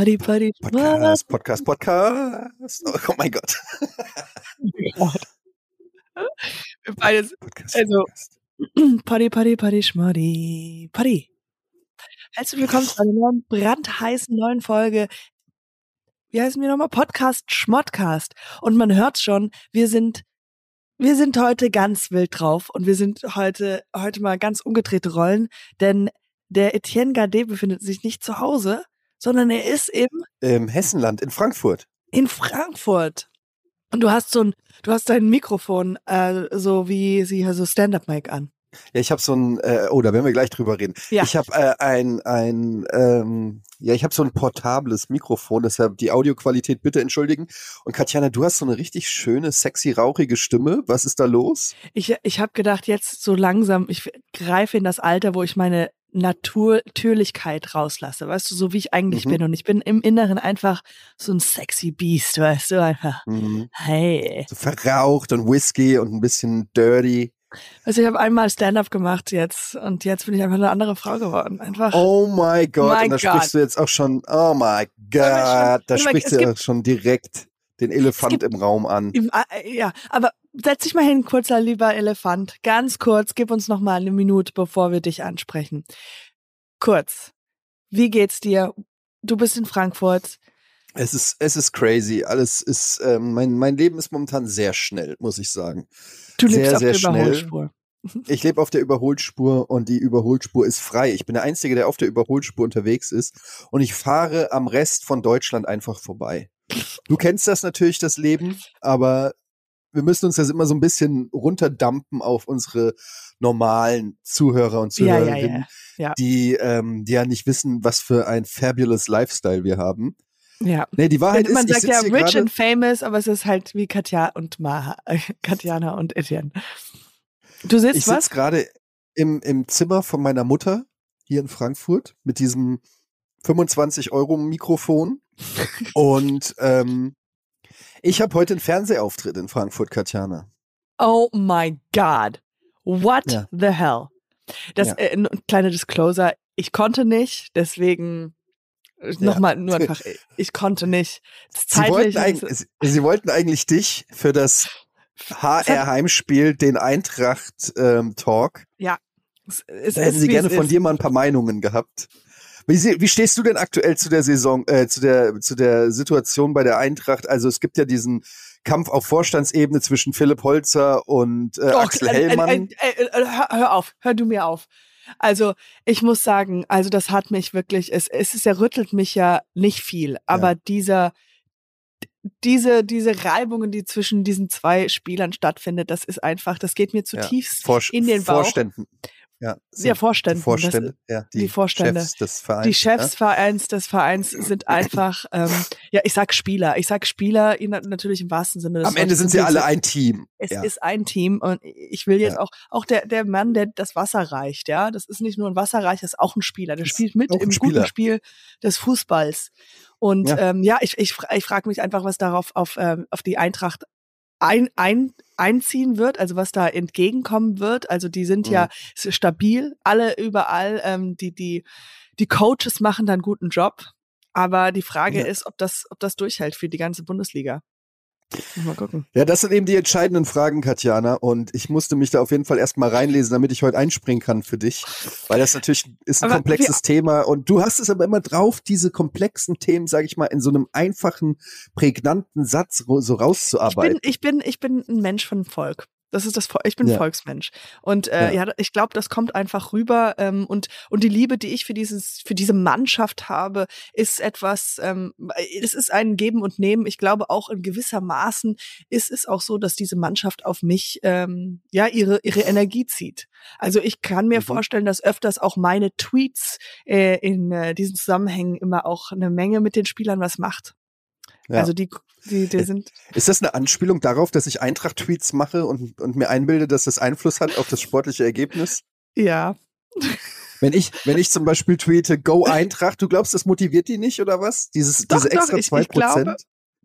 Party, Party, Podcast, Podcast, Podcast. Oh, oh mein Gott. Beides. Podcast, Also- Podcast. Party, Party, Party, Schmoddy. Party. Herzlich willkommen zu einer neuen, brandheißen neuen Folge. Wie heißen wir nochmal? Podcast Schmodcast. Und man hört schon, wir sind, wir sind heute ganz wild drauf und wir sind heute, heute mal ganz umgedrehte Rollen, denn der Etienne Gardet befindet sich nicht zu Hause, sondern er ist im Im Hessenland, in Frankfurt. in Frankfurt. Und du hast so ein, du hast dein Mikrofon, äh, so wie sie so Stand-up-Mic an. Ja, ich habe so ein, äh, oh, da werden wir gleich drüber reden. Ja. Ich habe äh, ein, ein, ähm, ja, ich habe so ein portables Mikrofon, deshalb die Audioqualität bitte entschuldigen. Und Katjana, du hast so eine richtig schöne, sexy, rauchige Stimme. Was ist da los? Ich, ich habe gedacht, jetzt so langsam, ich greife in das Alter, wo ich meine Naturtürlichkeit rauslasse, weißt du, so wie ich eigentlich Mhm. bin. Und ich bin im Inneren einfach so ein sexy Beast, weißt du, einfach, Hm, hey. so verraucht und Whisky und ein bisschen dirty. Also ich habe einmal Stand-up gemacht jetzt und jetzt bin ich einfach eine andere Frau geworden. Einfach. Oh my God. My und da God. sprichst du jetzt auch schon, oh my God, schon- da mal, sprichst du schon direkt den Elefant gibt- im Raum an. Im, äh, ja, aber setz dich mal hin, kurzer lieber Elefant. Ganz kurz, gib uns noch mal eine Minute, bevor wir dich ansprechen. Kurz. Wie geht's dir? Du bist in Frankfurt. Es ist, es ist crazy. Alles ist, ähm, mein, mein Leben ist momentan sehr schnell, muss ich sagen. Du lebst Sehr, auf sehr der schnell. Überholspur. Ich lebe auf der Überholspur und die Überholspur ist frei. Ich bin der Einzige, der auf der Überholspur unterwegs ist und ich fahre am Rest von Deutschland einfach vorbei. Du kennst das natürlich, das Leben, aber wir müssen uns das immer so ein bisschen runterdampen auf unsere normalen Zuhörer und Ja, ja, Zuhörerinnen, ja. Ja. die, ähm, die ja nicht wissen, was für ein fabulous Lifestyle wir haben. Ja. Nee, die Wahrheit Man ist, ich sagt ja rich and famous, aber es ist halt wie Katja und Maha, Katjana und Etienne. Du sitzt Ich was? sitze gerade im, im Zimmer von meiner Mutter hier in Frankfurt mit diesem 25 Euro Mikrofon und ähm, ich habe heute einen Fernsehauftritt in Frankfurt, Katjana. Oh my God. What Ja. the hell? Das Ja. äh, ein kleiner Disclosure. Ich konnte nicht, deswegen Ja. nochmal nur einfach, ich- ich konnte nicht. Sie wollten, eigentlich, sie, wollten eigentlich dich für das HR-Heimspiel, den Eintracht-Talk. es, es Da hätten ist, sie gerne von ist. dir mal ein paar Meinungen gehabt. Wie, wie stehst du denn aktuell zu der Saison, äh, zu der, zu der Situation bei der Eintracht? Also es gibt ja diesen Kampf auf Vorstandsebene zwischen Philipp Holzer und äh, Doch, Axel äh, äh, Hellmann. äh, äh, äh, hör, hör auf, hör du mir auf. Also ich muss sagen, also das hat mich wirklich, es, es ist, er rüttelt mich ja nicht viel, aber dieser, diese, diese Reibungen, die zwischen diesen zwei Spielern stattfindet, das ist einfach, das geht mir zutiefst Vor, in den Bauch. Vorständen. Ja, Ja, Vorständen. die Vorstände, ja, die, die Vorstände. Chefs des Vereins. Die Chefs Vereins des Vereins sind einfach, ähm, ja, ich sag Spieler. Ich sag Spieler in, natürlich im wahrsten Sinne des Am Ende sind sie alle ein Team. Es ja. ist ein Team und ich will jetzt auch, auch der, der Mann, der das Wasser reicht, ja, das ist nicht nur ein Wasserreich, das ist auch ein Spieler. Der Ist spielt mit im Spieler. guten Spiel des Fußballs. Und Ja. ähm, ja ich, ich, ich frage mich einfach, was darauf auf, ähm, auf die Eintracht ein, ein, einziehen wird, also was da entgegenkommen wird. Also die sind Mhm. ja stabil, alle überall, ähm, die, die, die Coaches machen da einen guten Job. Aber die Frage Ja. ist, ob das, ob das durchhält für die ganze Bundesliga. Mal gucken. Ja, das sind eben die entscheidenden Fragen, Katjana. Und ich musste mich da auf jeden Fall erstmal reinlesen, damit ich heute einspringen kann für dich. Weil das natürlich ist ein Aber komplexes Thema. Und du hast es aber immer drauf, diese komplexen Themen, sage ich mal, in so einem einfachen, prägnanten Satz so Ich rauszuarbeiten. bin, ich bin, ich bin ein Mensch von Volk. Das ist das, ich bin Ja. Volksmensch. Und äh, ja. ich glaube, das kommt einfach rüber. Ähm, und, und die Liebe, die ich für dieses, für diese Mannschaft habe, ist etwas, ähm, es ist ein Geben und Nehmen. Ich glaube auch in gewisser Maßen ist es auch so, dass diese Mannschaft auf mich ähm, ja ihre, ihre Energie zieht. Also ich kann mir Mhm. vorstellen, dass öfters auch meine Tweets äh, in äh, diesen Zusammenhängen immer auch eine Menge mit den Spielern was macht. Ja. Also die, die, die Äh, sind Ist das eine Anspielung darauf, dass ich Eintracht-Tweets mache und, und mir einbilde, dass das Einfluss hat auf das sportliche Ergebnis? ja. Wenn ich, wenn ich zum Beispiel tweete, Go Eintracht, du glaubst, das motiviert die nicht oder was? Dieses, Doch, diese doch, extra ich- zwei ich glaube, Prozent?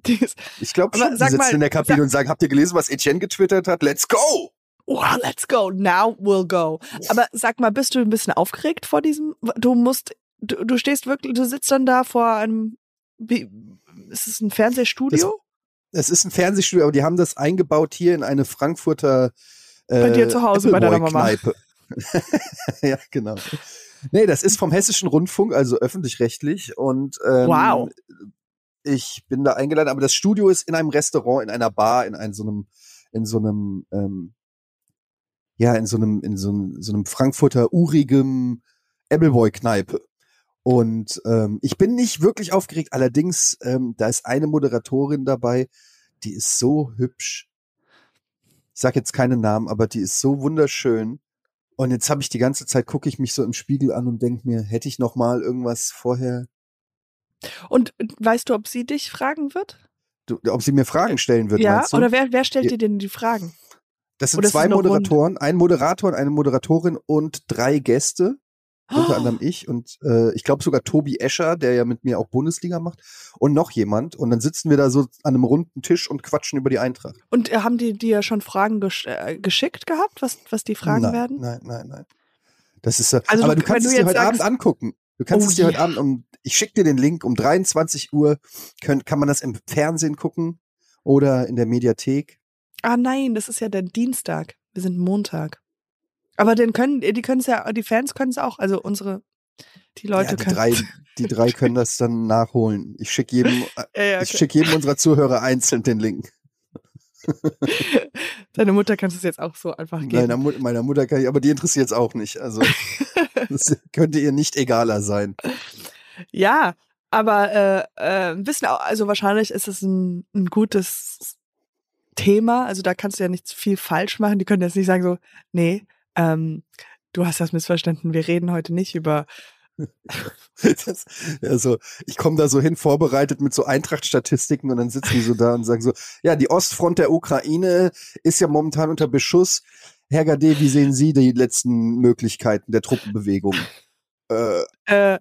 Die ist, Ich glaube schon, sag die sitzen mal, in der Kabine sag- und sagen, habt ihr gelesen, was Etienne getwittert hat? Let's go! oh, let's go, now we'll go. Aber sag mal, bist du ein bisschen aufgeregt vor diesem? Du musst, du, du stehst wirklich, du sitzt dann da vor einem Wie, ist es ein Fernsehstudio? Das, es ist ein Fernsehstudio, aber die haben das eingebaut hier in eine Frankfurter äh, Bei dir zu Hause, bei deiner Mama. ja, genau. Nee, das ist vom Hessischen Rundfunk, also öffentlich-rechtlich. Und ähm, wow. ich bin da eingeladen, aber das Studio ist in einem Restaurant, in einer Bar, in einem so einem, in so einem, ähm, ja, in so einem, in so einem, so einem Frankfurter urigem Appleboy-Kneipe. Und ähm, ich bin nicht wirklich aufgeregt, allerdings, ähm, da ist eine Moderatorin dabei, die ist so hübsch. Ich sag jetzt keinen Namen, aber die ist so wunderschön. Und jetzt habe ich die ganze Zeit gucke ich mich so im Spiegel an und denk mir, hätte ich noch mal irgendwas vorher. Und weißt du, ob sie dich fragen wird? Du, ob sie mir Fragen stellen wird, ja, oder wer, wer stellt dir denn die Fragen? Das sind zwei Moderatoren, ein Moderator und eine Moderatorin und drei Gäste. Unter oh. anderem ich und äh, ich glaube sogar Tobi Escher, der ja mit mir auch Bundesliga macht, und noch jemand. Und dann sitzen wir da so an einem runden Tisch und quatschen über die Eintracht. Und äh, haben die dir schon Fragen gesch äh, geschickt gehabt, was, was die Fragen nein, werden? Nein, nein, nein. Das ist, äh, also aber du, du kannst es dir heute sagst, Abend angucken. Du kannst oh, es dir heute Abend um, ich schicke dir den Link, um 23 Uhr können, kann man das im Fernsehen gucken oder in der Mediathek. Ah nein, das ist ja der Dienstag. Wir sind Montag. Aber den können, die können es ja, die Fans können es auch, also unsere, die Leute ja, die können. Drei, die drei können das dann nachholen. Ich schicke jedem, ja, ja, okay. ich schicke jedem unserer Zuhörer einzeln den Link. Deine Mutter kannst du es jetzt auch so einfach geben. Meiner, Mut, meiner Mutter kann ich, aber die interessiert es auch nicht. Also das könnte ihr nicht egaler sein. Ja, aber äh, äh, wissen auch, also wahrscheinlich ist es ein, ein gutes Thema. Also da kannst du ja nicht viel falsch machen. Die können jetzt nicht sagen so, nee, ähm, du hast das missverstanden, wir reden heute nicht über das, also ich komme da so hin vorbereitet mit so Eintracht-Statistiken und dann sitzen die so da und sagen so, ja, die Ostfront der Ukraine ist ja momentan unter Beschuss. Herr Gade, wie sehen Sie die letzten Möglichkeiten der Truppenbewegung? Äh, äh,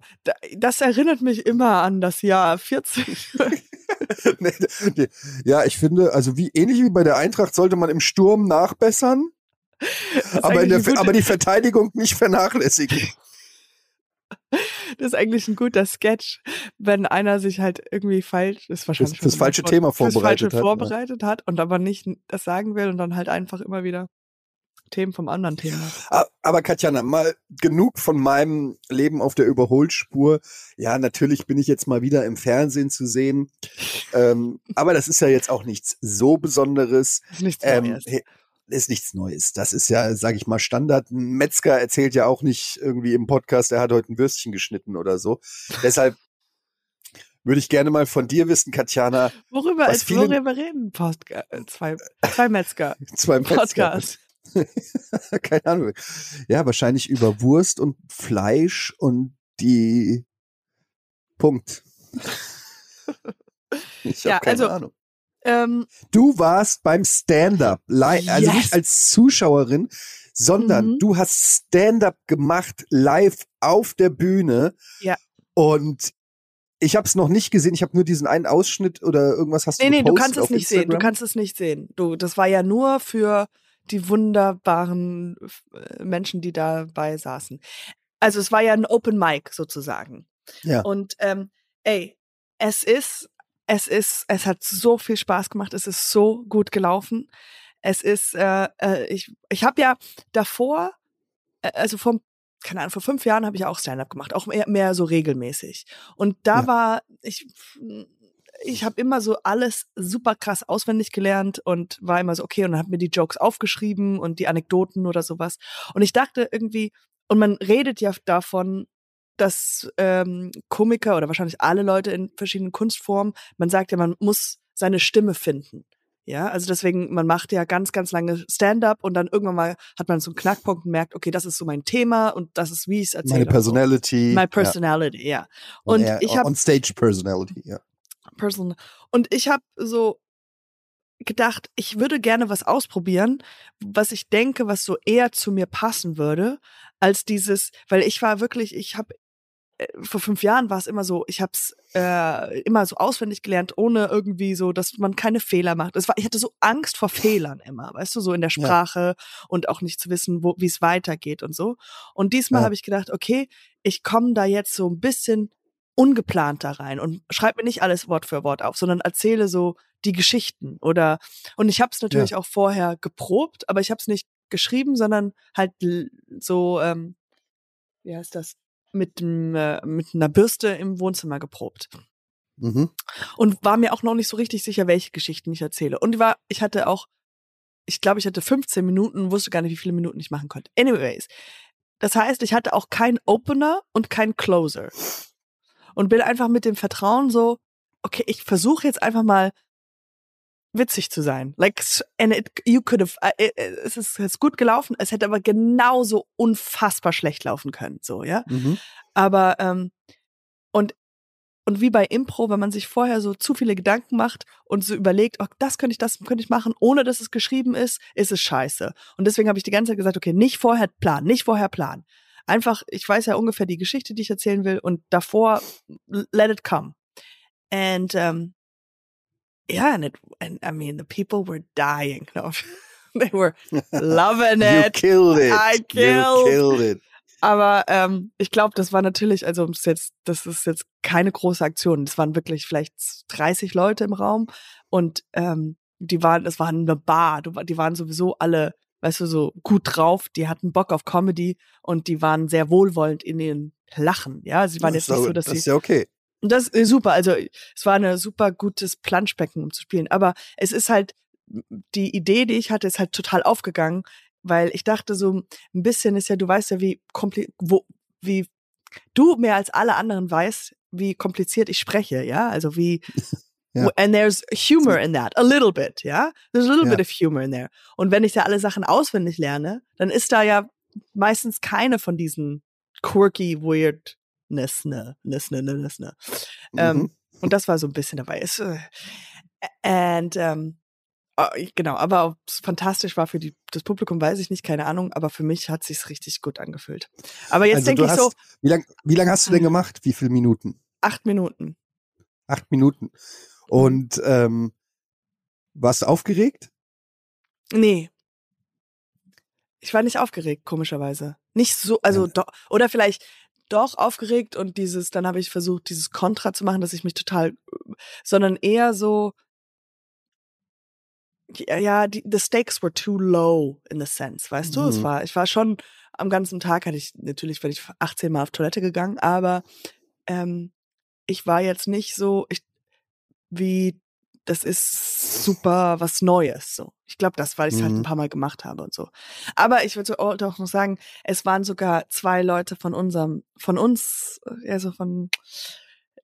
das erinnert mich immer an das Jahr 40. nee, nee. Ja, ich finde, also wie ähnlich wie bei der Eintracht sollte man im Sturm nachbessern aber, der, aber die Verteidigung nicht vernachlässigen. Das ist eigentlich ein guter Sketch, wenn einer sich halt irgendwie falsch, ist wahrscheinlich fürs, fürs falsche vor, Thema vorbereitet, hat, vorbereitet ja. hat und aber nicht das sagen will und dann halt einfach immer wieder Themen vom anderen Thema. Aber Katjana, mal genug von meinem Leben auf der Überholspur. Ja, natürlich bin ich jetzt mal wieder im Fernsehen zu sehen. ähm, aber das ist ja jetzt auch nichts so Besonderes. Nichts ähm, ist nichts Neues. Das ist ja, sage ich mal, Standard. Ein Metzger erzählt ja auch nicht irgendwie im Podcast, er hat heute ein Würstchen geschnitten oder so. Deshalb würde ich gerne mal von dir wissen, Katjana. Worüber, als worüber reden Podcast, äh, zwei, zwei Metzger. zwei Metzger. Podcast. Keine Ahnung. Ja, wahrscheinlich über Wurst und Fleisch und die Punkt. Ich habe ja, keine also, Ahnung. Ähm, du warst beim Stand-up, also yes. nicht als Zuschauerin, sondern mhm. du hast Stand-up gemacht live auf der Bühne. Ja. Und ich habe es noch nicht gesehen. Ich habe nur diesen einen Ausschnitt oder irgendwas hast nee, du Nee, nee, du kannst es nicht Instagram? sehen. Du kannst es nicht sehen. Du, das war ja nur für die wunderbaren äh, Menschen, die dabei saßen. Also es war ja ein Open Mic sozusagen. Ja. Und ähm, ey, es ist es ist, es hat so viel Spaß gemacht. Es ist so gut gelaufen. Es ist, äh, äh, ich, ich habe ja davor, äh, also vor, keine Ahnung, vor fünf Jahren habe ich auch Stand-up gemacht, auch mehr, mehr so regelmäßig. Und da ja. war ich, ich habe immer so alles super krass auswendig gelernt und war immer so okay und habe mir die Jokes aufgeschrieben und die Anekdoten oder sowas. Und ich dachte irgendwie, und man redet ja davon, dass ähm, Komiker oder wahrscheinlich alle Leute in verschiedenen Kunstformen, man sagt ja, man muss seine Stimme finden. Ja, also deswegen, man macht ja ganz, ganz lange Stand-up und dann irgendwann mal hat man so einen Knackpunkt und merkt, okay, das ist so mein Thema und das ist, wie ich es erzähle. Meine Personality. So. My Personality, ja. ja. Und, und ich habe On Stage Personality, ja. Person. Und ich habe so gedacht, ich würde gerne was ausprobieren, was ich denke, was so eher zu mir passen würde, als dieses, weil ich war wirklich, ich habe vor fünf Jahren war es immer so, ich habe es äh, immer so auswendig gelernt, ohne irgendwie so, dass man keine Fehler macht. Es war, ich hatte so Angst vor Fehlern immer, weißt du, so in der Sprache ja. und auch nicht zu wissen, wo wie es weitergeht und so. Und diesmal ja. habe ich gedacht, okay, ich komme da jetzt so ein bisschen ungeplant da rein und schreibe mir nicht alles Wort für Wort auf, sondern erzähle so die Geschichten oder und ich habe es natürlich ja. auch vorher geprobt, aber ich habe es nicht geschrieben, sondern halt so ähm, wie heißt das mit äh, mit einer Bürste im Wohnzimmer geprobt. Mhm. Und war mir auch noch nicht so richtig sicher, welche Geschichten ich erzähle. Und war, ich hatte auch, ich glaube, ich hatte 15 Minuten, wusste gar nicht, wie viele Minuten ich machen konnte. Anyways. Das heißt, ich hatte auch keinen Opener und keinen Closer. Und bin einfach mit dem Vertrauen so, okay, ich versuche jetzt einfach mal witzig zu sein. Like, and it, you could have, uh, es ist, es ist gut gelaufen, es hätte aber genauso unfassbar schlecht laufen können, so, ja. Mhm. Aber, ähm, und und wie bei Impro, wenn man sich vorher so zu viele Gedanken macht und so überlegt, oh, das könnte ich, das könnte ich machen, ohne dass es geschrieben ist, ist es scheiße. Und deswegen habe ich die ganze Zeit gesagt, okay, nicht vorher planen, nicht vorher planen. Einfach, ich weiß ja ungefähr die Geschichte, die ich erzählen will und davor let it come. And um, yeah, and it, and I mean, the people were dying. No, they were loving it. you killed it. I killed. You killed it. Aber ähm, ich glaube, das war natürlich, also das ist jetzt, das ist jetzt keine große Aktion. Das waren wirklich vielleicht 30 Leute im Raum und ähm, die waren, es war eine Bar, die waren sowieso alle, weißt du, so gut drauf, die hatten Bock auf Comedy und die waren sehr wohlwollend in den Lachen. Ja, sie waren jetzt nicht so, dass das sie. ist ja okay. Und das ist super. Also es war ein super gutes Planschbecken, um zu spielen. Aber es ist halt, die Idee, die ich hatte, ist halt total aufgegangen weil ich dachte so ein bisschen ist ja, du weißt ja, wie kompliziert, wo, wie du mehr als alle anderen weißt, wie kompliziert ich spreche, ja, also wie ja. and there's humor in that, a little bit, ja, there's a little ja. bit of humor in there. Und wenn ich ja alle Sachen auswendig lerne, dann ist da ja meistens keine von diesen quirky weirdness, ne, ness, ne, ne, ne. Ähm, mhm. und das war so ein bisschen dabei. Ist, äh, and Ah, genau, aber ob es fantastisch war für die, das Publikum, weiß ich nicht, keine Ahnung, aber für mich hat sich's richtig gut angefühlt. Aber jetzt also denke ich hast, so. Wie lange wie lang hast du denn hm. gemacht? Wie viele Minuten? Acht Minuten. Acht Minuten. Und ähm, warst du aufgeregt? Nee. Ich war nicht aufgeregt, komischerweise. Nicht so, also ja. doch, oder vielleicht doch aufgeregt und dieses, dann habe ich versucht, dieses Kontra zu machen, dass ich mich total, sondern eher so, ja, die, the stakes were too low in the sense, weißt du? Es mhm. war, ich war schon am ganzen Tag, hatte ich, natürlich bin ich 18 Mal auf Toilette gegangen, aber ähm, ich war jetzt nicht so, ich, wie, das ist super was Neues. So. Ich glaube, das, weil ich es mhm. halt ein mhm. paar Mal gemacht habe und so. Aber ich würde auch noch sagen, es waren sogar zwei Leute von unserem, von uns, also von,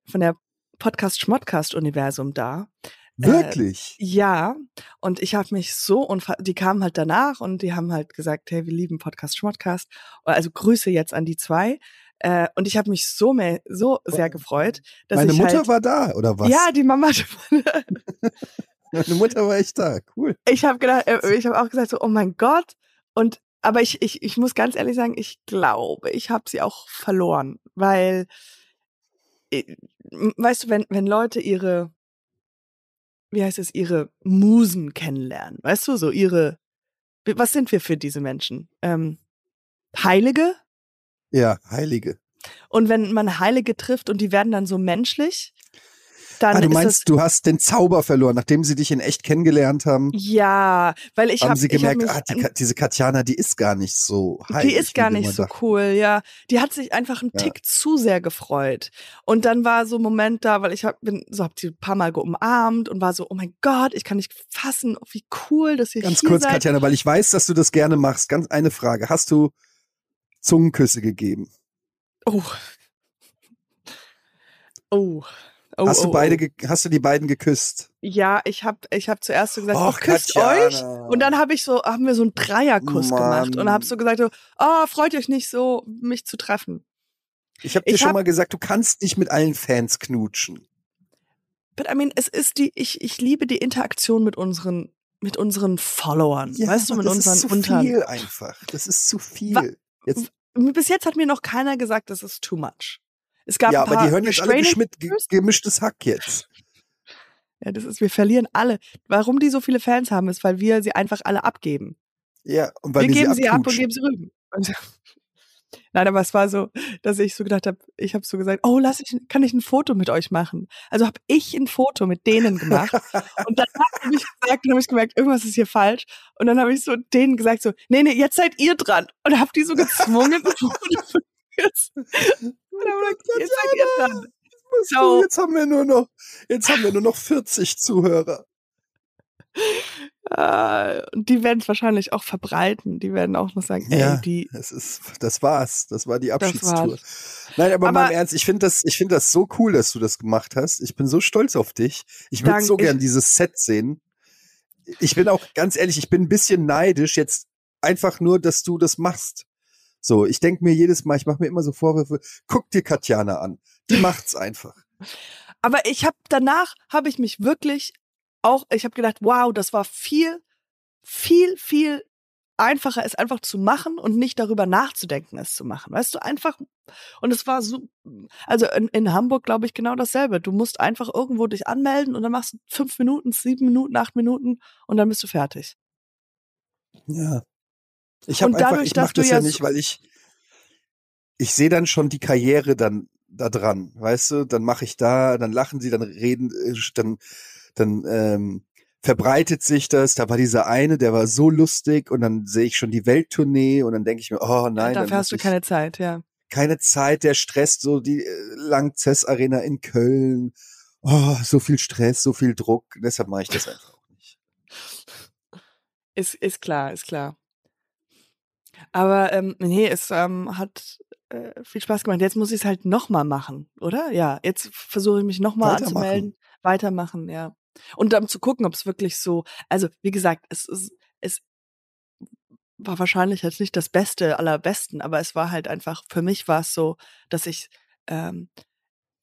von der Podcast-Schmodcast-Universum da. Wirklich? Äh, ja. Und ich habe mich so unfassbar, die kamen halt danach und die haben halt gesagt, hey, wir lieben Podcast Schmodcast. Also Grüße jetzt an die zwei. Äh, und ich habe mich so mehr, so sehr gefreut, dass Meine ich Mutter halt, war da, oder was? Ja, die Mama. Meine Mutter war echt da, cool. Ich habe gedacht, äh, ich habe auch gesagt so, oh mein Gott. Und aber ich, ich, ich muss ganz ehrlich sagen, ich glaube, ich habe sie auch verloren, weil, äh, weißt du, wenn, wenn Leute ihre wie heißt es, ihre Musen kennenlernen. Weißt du, so ihre, was sind wir für diese Menschen? Ähm, Heilige? Ja, Heilige. Und wenn man Heilige trifft und die werden dann so menschlich, dann ah, du meinst, du hast den Zauber verloren, nachdem sie dich in echt kennengelernt haben? Ja, weil ich habe hab sie gemerkt, hab ah, die, diese Katjana, die ist gar nicht so heilig. Die ist gar nicht so cool, ja. Die hat sich einfach einen ja. Tick zu sehr gefreut. Und dann war so ein Moment da, weil ich hab, bin so hab sie ein paar Mal umarmt und war so, oh mein Gott, ich kann nicht fassen, wie cool, dass ihr Ganz hier kurz, seid. Katjana, weil ich weiß, dass du das gerne machst. Ganz eine Frage. Hast du Zungenküsse gegeben? Oh. Oh. Oh, hast, oh, du beide, oh. hast du die beiden geküsst? Ja, ich habe ich hab zuerst so gesagt, oh, küsst Katjana. euch. Und dann habe ich so, haben wir so einen Dreierkuss Mann. gemacht und habe so gesagt, so, oh, freut euch nicht so, mich zu treffen. Ich habe dir ich schon hab, mal gesagt, du kannst nicht mit allen Fans knutschen. But I mean, es ist die, ich, ich liebe die Interaktion mit unseren, mit unseren Followern. Ja, weißt du, mit das unseren ist zu Untern. viel einfach. Das ist zu viel. Jetzt. Bis jetzt hat mir noch keiner gesagt, das ist too much. Es gab ja, ein paar aber die hören jetzt alle geschmitt, gemischtes Hack jetzt. Ja, das ist, wir verlieren alle. Warum die so viele Fans haben, ist, weil wir sie einfach alle abgeben. Ja, und weil wir wir geben sie, sie ab und geben sie rüben. Und Nein, aber es war so, dass ich so gedacht habe, ich habe so gesagt, oh, lass ich, kann ich ein Foto mit euch machen? Also habe ich ein Foto mit denen gemacht und dann habe ich gesagt, dann habe ich gemerkt, irgendwas ist hier falsch und dann habe ich so denen gesagt so, nee, nee, jetzt seid ihr dran und habe die so gezwungen. jetzt, und dann gesagt, jetzt seid ihr dran. So. Jetzt haben wir nur noch, jetzt haben wir nur noch 40 Zuhörer. Äh, die werden es wahrscheinlich auch verbreiten. Die werden auch noch sagen, ja, ey, die. Das ist, das war's. Das war die Abschiedstour. Nein, aber, aber mal im Ernst, ich finde das, ich finde das so cool, dass du das gemacht hast. Ich bin so stolz auf dich. Ich würde so gern dieses Set sehen. Ich bin auch ganz ehrlich, ich bin ein bisschen neidisch jetzt einfach nur, dass du das machst. So, ich denke mir jedes Mal, ich mache mir immer so Vorwürfe, guck dir Katjana an. Die macht's einfach. Aber ich habe danach habe ich mich wirklich auch, ich habe gedacht, wow, das war viel, viel, viel einfacher, es einfach zu machen und nicht darüber nachzudenken, es zu machen. Weißt du, einfach, und es war so, also in, in Hamburg glaube ich genau dasselbe. Du musst einfach irgendwo dich anmelden und dann machst du fünf Minuten, sieben Minuten, acht Minuten und dann bist du fertig. Ja. Ich habe einfach, ich mache das ja, ja nicht, weil ich, ich sehe dann schon die Karriere dann da dran, weißt du, dann mache ich da, dann lachen sie, dann reden, äh, dann dann ähm, verbreitet sich das. Da war dieser eine, der war so lustig und dann sehe ich schon die Welttournee und dann denke ich mir, oh nein. Dafür hast du keine Zeit, ja. Keine Zeit, der stresst so die äh, Langzess Arena in Köln. Oh, so viel Stress, so viel Druck. Deshalb mache ich das einfach auch nicht. Ist, ist klar, ist klar. Aber ähm, nee, es ähm, hat äh, viel Spaß gemacht. Jetzt muss ich es halt nochmal machen, oder? Ja, jetzt versuche ich mich nochmal anzumelden. Weitermachen, ja. Und dann zu gucken, ob es wirklich so, also wie gesagt, es, es, es war wahrscheinlich jetzt nicht das Beste aller Besten, aber es war halt einfach, für mich war es so, dass ich, ähm,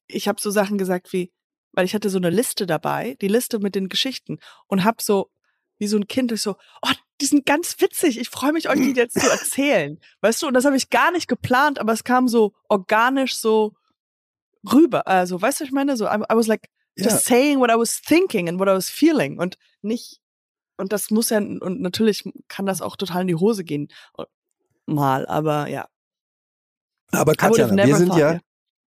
ich habe so Sachen gesagt wie, weil ich hatte so eine Liste dabei, die Liste mit den Geschichten und hab so, wie so ein Kind, ich so, oh, die sind ganz witzig, ich freue mich, euch die jetzt zu erzählen. Weißt du, und das habe ich gar nicht geplant, aber es kam so organisch so rüber. Also, weißt du, ich meine, so, I, I was like, just saying what I was thinking and what I was feeling und nicht und das muss ja und natürlich kann das auch total in die Hose gehen äh, mal, aber ja. Aber Katja, wir sind ja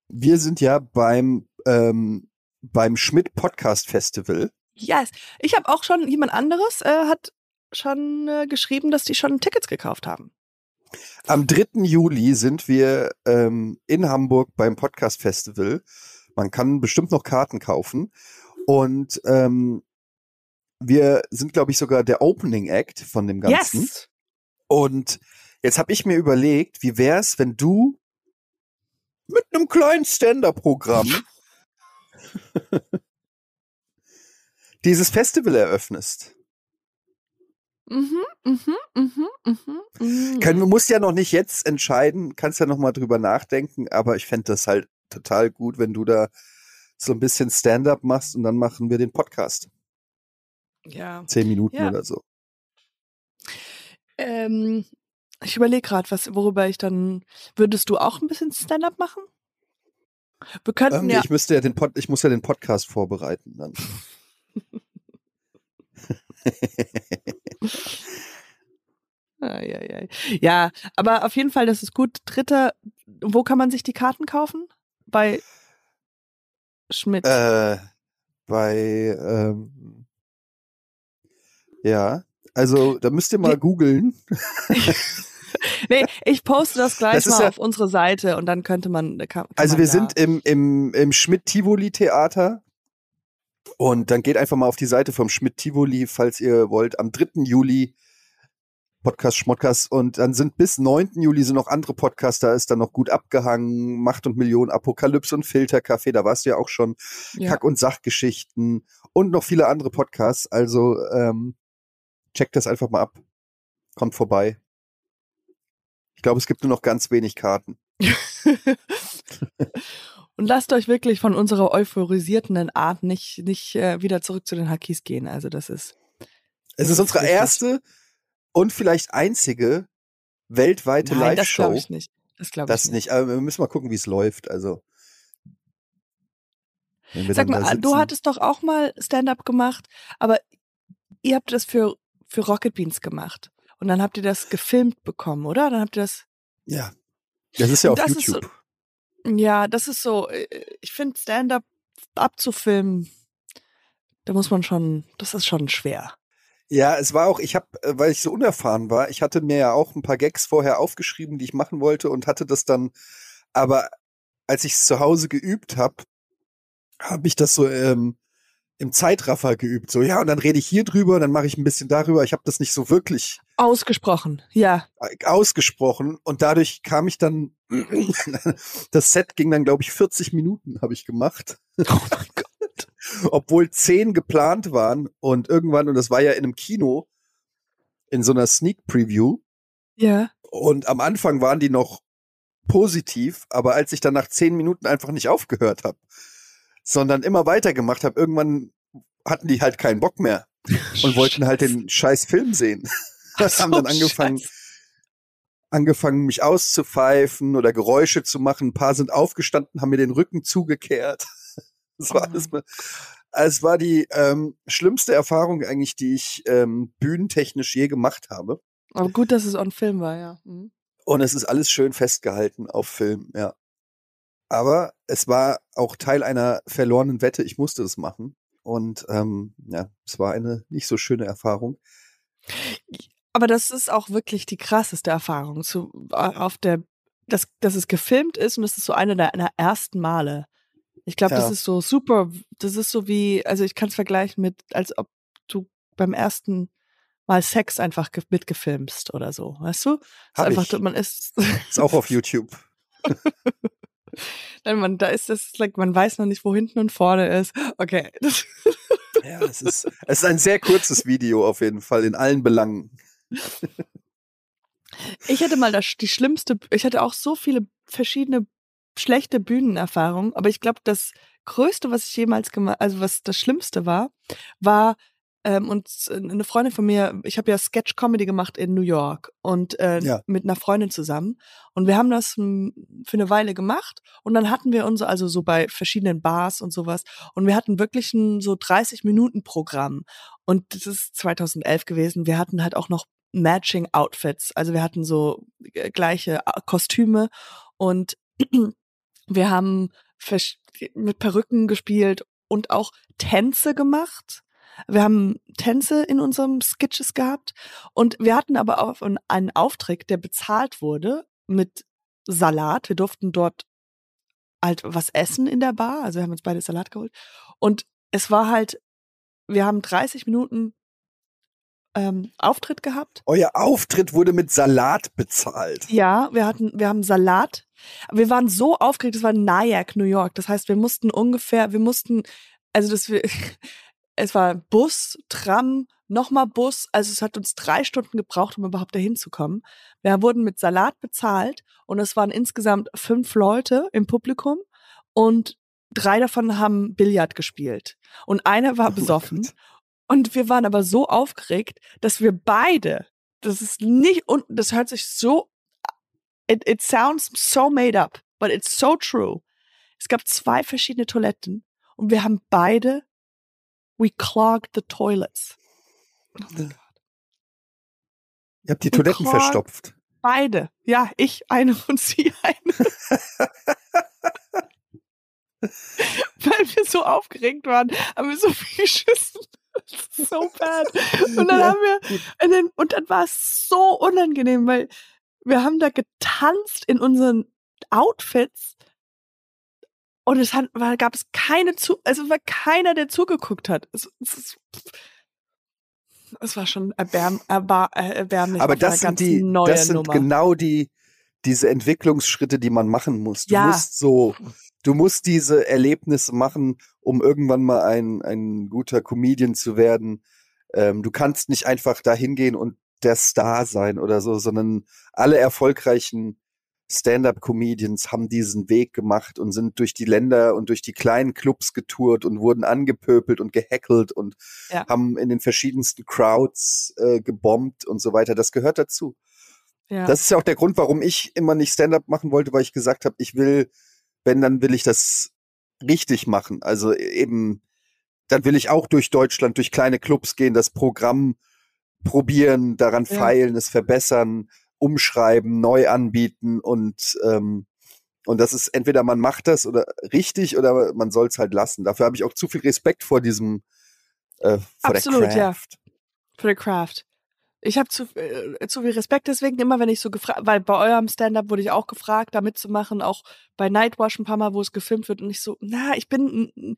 wir sind ja beim ähm, beim Schmidt Podcast Festival. Yes, ich habe auch schon jemand anderes äh, hat schon äh, geschrieben, dass die schon Tickets gekauft haben. Am 3. Juli sind wir ähm, in Hamburg beim Podcast Festival man kann bestimmt noch Karten kaufen. Und ähm, wir sind, glaube ich, sogar der Opening Act von dem Ganzen. Yes. Und jetzt habe ich mir überlegt, wie wär's, wenn du mit einem kleinen Stand-up-Programm dieses Festival eröffnest. Mhm, mhm, mhm, mhm, mhm. Kann, du musst ja noch nicht jetzt entscheiden, kannst ja noch mal drüber nachdenken, aber ich fände das halt total gut, wenn du da so ein bisschen Stand-up machst und dann machen wir den Podcast. Ja. Zehn Minuten ja. oder so. Ähm, ich überlege gerade, was, worüber ich dann. Würdest du auch ein bisschen Stand-up machen? Wir könnten ähm, ja. Ich müsste ja den Pod, ich muss ja den Podcast vorbereiten dann. ja, aber auf jeden Fall, das ist gut. Dritter, wo kann man sich die Karten kaufen? Bei Schmidt? Äh, bei, ähm, ja, also da müsst ihr mal googeln. nee, ich poste das gleich das mal ja, auf unsere Seite und dann könnte man. Kann, kann also man wir sind im, im, im Schmidt-Tivoli-Theater und dann geht einfach mal auf die Seite vom Schmidt-Tivoli, falls ihr wollt, am 3. Juli Podcast Schmodcast und dann sind bis 9. Juli sind noch andere Podcasts, da ist dann noch gut abgehangen, Macht und Millionen, Apokalypse und Filterkaffee, da warst du ja auch schon, ja. Kack- und Sachgeschichten und noch viele andere Podcasts, also ähm, checkt das einfach mal ab. Kommt vorbei. Ich glaube, es gibt nur noch ganz wenig Karten. und lasst euch wirklich von unserer euphorisierten Art nicht, nicht äh, wieder zurück zu den Hakis gehen. Also das ist. Es ist unsere erste und vielleicht einzige weltweite Live-Show. Das glaube ich nicht. Das glaube ich nicht. nicht. Aber wir müssen mal gucken, wie es läuft. Also. Sag mal, du hattest doch auch mal Stand-up gemacht, aber ihr habt das für, für Rocket Beans gemacht. Und dann habt ihr das gefilmt bekommen, oder? Dann habt ihr das. Ja. Das ist ja auf das YouTube. Ja, das ist so, äh, ich finde Stand-up abzufilmen, da muss man schon, das ist schon schwer. Ja, es war auch, ich habe, weil ich so unerfahren war, ich hatte mir ja auch ein paar Gags vorher aufgeschrieben, die ich machen wollte und hatte das dann, aber als ich es zu Hause geübt habe, habe ich das so ähm, im Zeitraffer geübt. So, ja, und dann rede ich hier drüber, dann mache ich ein bisschen darüber. Ich habe das nicht so wirklich Ausgesprochen, ja. ausgesprochen und dadurch kam ich dann, das Set ging dann, glaube ich, 40 Minuten habe ich gemacht. Oh mein Gott. Obwohl zehn geplant waren und irgendwann, und das war ja in einem Kino, in so einer Sneak Preview, Ja. und am Anfang waren die noch positiv, aber als ich dann nach zehn Minuten einfach nicht aufgehört habe, sondern immer weitergemacht habe, irgendwann hatten die halt keinen Bock mehr und wollten halt den scheiß Film sehen. Das haben dann angefangen, angefangen, mich auszupfeifen oder Geräusche zu machen. Ein paar sind aufgestanden, haben mir den Rücken zugekehrt. Das war Oh alles mal. Es war die ähm, schlimmste Erfahrung eigentlich, die ich ähm, bühnentechnisch je gemacht habe. Aber gut, dass es on Film war, ja. Mhm. Und es ist alles schön festgehalten auf Film, ja. Aber es war auch Teil einer verlorenen Wette. Ich musste es machen. Und ähm, ja, es war eine nicht so schöne Erfahrung. Aber das ist auch wirklich die krasseste Erfahrung, zu, auf der, dass, dass es gefilmt ist und das ist so eine der, der ersten Male. Ich glaube, das Ja. ist so super, das ist so wie, also ich kann es vergleichen mit, als ob du beim ersten Mal Sex einfach ge- mitgefilmst oder so, weißt du? Es ist einfach, ich. man ist, Ist auch auf YouTube. Nein, man, da ist das, like, man weiß noch nicht, wo hinten und vorne ist. Okay. Das, Ja, es ist, es ist ein sehr kurzes Video auf jeden Fall in allen Belangen. Ich hatte mal das, die schlimmste, ich hatte auch so viele verschiedene schlechte Bühnenerfahrungen, aber ich glaube, das Größte, was ich jemals gemacht, also was das Schlimmste war, war ähm, und eine Freundin von mir, ich habe ja Sketch Comedy gemacht in New York und äh, Ja. mit einer Freundin zusammen und wir haben das m, für eine Weile gemacht und dann hatten wir uns also so bei verschiedenen Bars und sowas und wir hatten wirklich ein so 30 Minuten Programm und das ist 2011 gewesen. Wir hatten halt auch noch Matching Outfits. Also wir hatten so äh, gleiche äh, Kostüme und wir haben mit Perücken gespielt und auch Tänze gemacht. Wir haben Tänze in unserem Sketches gehabt und wir hatten aber auch einen Auftritt, der bezahlt wurde mit Salat. Wir durften dort halt was essen in der Bar. Also wir haben uns beide Salat geholt und es war halt, wir haben 30 Minuten ähm, Auftritt gehabt Euer Auftritt wurde mit Salat bezahlt. ja, wir hatten, wir haben Salat. Wir waren so aufgeregt, es war Nyack, New York. Das heißt, wir mussten ungefähr, wir mussten, also das wir, es war Bus, Tram, nochmal Bus. Also es hat uns drei Stunden gebraucht, um überhaupt dahin zu kommen. Wir wurden mit Salat bezahlt und es waren insgesamt fünf Leute im Publikum und drei davon haben Billard gespielt und einer war Oh besoffen. Gott. Und wir waren aber so aufgeregt, dass wir beide, das ist nicht, und das hört sich so, it, it sounds so made up, but it's so true. Es gab zwei verschiedene Toiletten und wir haben beide, we clogged the toilets. Oh mein Gott. Ihr habt die Und Toiletten verstopft. Beide. Ja, ich eine und sie eine. Weil wir so aufgeregt waren, haben wir so viel geschissen. So bad. Und dann Ja, haben wir, und dann, und dann war es so unangenehm, weil wir haben da getanzt in unseren Outfits und es hat, war, gab es keine zu, also war keiner, der zugeguckt hat. Es, es, es war schon erbärm, erbar, äh, erbärmlich. Aber das sind die, das sind Nummer. genau die, diese Entwicklungsschritte, die man machen muss. Du Ja. musst so, du musst diese Erlebnisse machen, um irgendwann mal ein, ein guter Comedian zu werden. Ähm, du kannst nicht einfach da hingehen und der Star sein oder so, sondern alle erfolgreichen Stand-up-Comedians haben diesen Weg gemacht und sind durch die Länder und durch die kleinen Clubs getourt und wurden angepöbelt und gehackelt und Ja. haben in den verschiedensten Crowds äh, gebombt und so weiter. Das gehört dazu. Ja. Das ist ja auch der Grund, warum ich immer nicht Stand-up machen wollte, weil ich gesagt habe, ich will, wenn, dann will ich das richtig machen. Also eben, dann will ich auch durch Deutschland, durch kleine Clubs gehen, das Programm probieren, daran Ja. feilen, es verbessern umschreiben, neu anbieten und ähm, und das ist entweder man macht das oder richtig oder man soll es halt lassen. Dafür habe ich auch zu viel Respekt vor diesem äh, vor Absolut, der Craft. ja. Für the Craft. Ich habe zu, äh, zu viel Respekt deswegen immer, wenn ich so gefragt, weil bei eurem Stand-up wurde ich auch gefragt, da mitzumachen, auch bei Nightwash ein paar Mal, wo es gefilmt wird und ich so, na, ich bin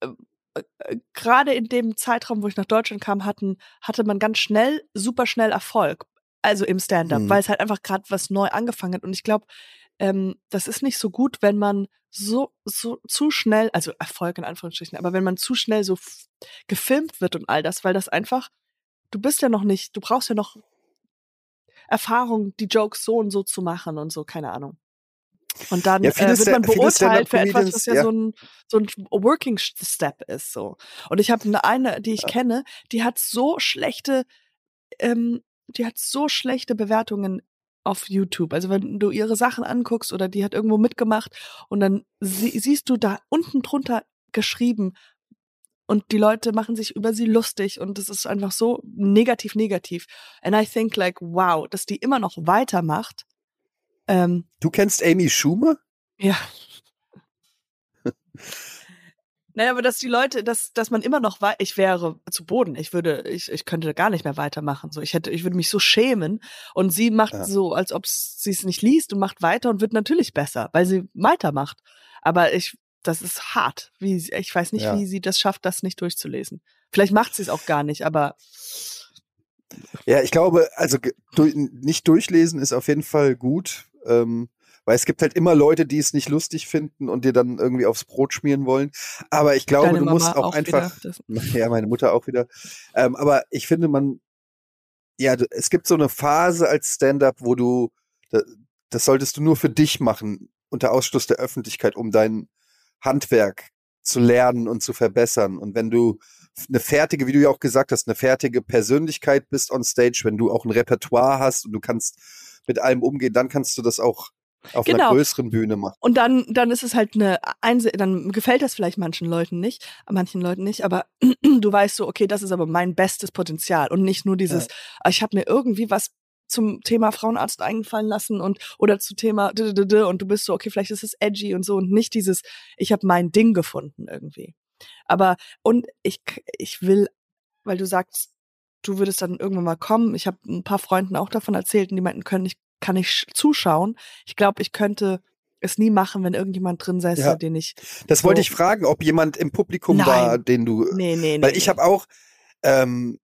äh, äh, gerade in dem Zeitraum, wo ich nach Deutschland kam, hatten hatte man ganz schnell, super schnell Erfolg, also im Stand-up, Mhm. weil es halt einfach gerade was neu angefangen hat und ich glaube, ähm, das ist nicht so gut, wenn man so so zu schnell, also Erfolg in Anführungsstrichen, aber wenn man zu schnell so gefilmt wird und all das, weil das einfach du bist ja noch nicht, du brauchst ja noch Erfahrung, die Jokes so und so zu machen und so, keine Ahnung. Und dann Ja, äh, wird man beurteilt für etwas, was ja, ja. so ein so ein Working Step ist so. Und ich habe eine, eine, die ich kenne, die hat so schlechte, ähm, die hat so schlechte Bewertungen auf YouTube. Also wenn du ihre Sachen anguckst oder die hat irgendwo mitgemacht und dann sie, siehst du da unten drunter geschrieben und die Leute machen sich über sie lustig und es ist einfach so negativ, negativ. And I think like, wow, dass die immer noch weitermacht. Ähm, Du kennst Amy Schumer? ja. Naja, aber dass die Leute, dass, dass man immer noch wei ich wäre zu Boden. Ich würde, ich, ich könnte gar nicht mehr weitermachen. So, ich hätte, ich würde mich so schämen. Und sie macht Ja. so, als ob sie es nicht liest und macht weiter und wird natürlich besser, weil sie weitermacht. Aber ich, das ist hart. Wie, ich weiß nicht, Ja. wie sie das schafft, das nicht durchzulesen. Vielleicht macht sie es auch gar nicht, aber Ja, ich glaube, also du, nicht durchlesen ist auf jeden Fall gut, ähm, weil es gibt halt immer Leute, die es nicht lustig finden und dir dann irgendwie aufs Brot schmieren wollen. Aber ich glaube, deine du Mama musst auch, einfach, wieder. Das, ja, meine Mutter auch wieder. Ähm, aber ich finde, man, ja, es gibt so eine Phase als Stand-up, wo du, da, das solltest du nur für dich machen, unter Ausschluss der Öffentlichkeit, um dein Handwerk zu lernen und zu verbessern. Und wenn du eine fertige, wie du ja auch gesagt hast, eine fertige Persönlichkeit bist on stage, wenn du auch ein Repertoire hast und du kannst mit allem umgehen, dann kannst du das auch auf einer Genau. größeren Bühne machen. Und dann, dann ist es halt eine Einse dann gefällt das vielleicht manchen Leuten nicht, manchen Leuten nicht, aber du weißt so, okay, das ist aber mein bestes Potenzial und nicht nur dieses, ah, ich habe mir irgendwie was zum Thema Frauenarzt eingefallen lassen und oder zu Thema und du bist so, okay, vielleicht ist es edgy und so und nicht dieses, ich habe mein Ding gefunden irgendwie. Aber und ich ich will, weil du sagst, du würdest dann irgendwann mal kommen. Ich habe ein paar Freunden auch davon erzählt und die meinten, können ich kann ich sch- zuschauen. Ich glaube, ich könnte es nie machen, wenn irgendjemand drin säße, Ja. den ich Das so- wollte ich fragen, ob jemand im Publikum Nein. war, den du nee, nee, nee. Weil ich nee. habe auch ähm,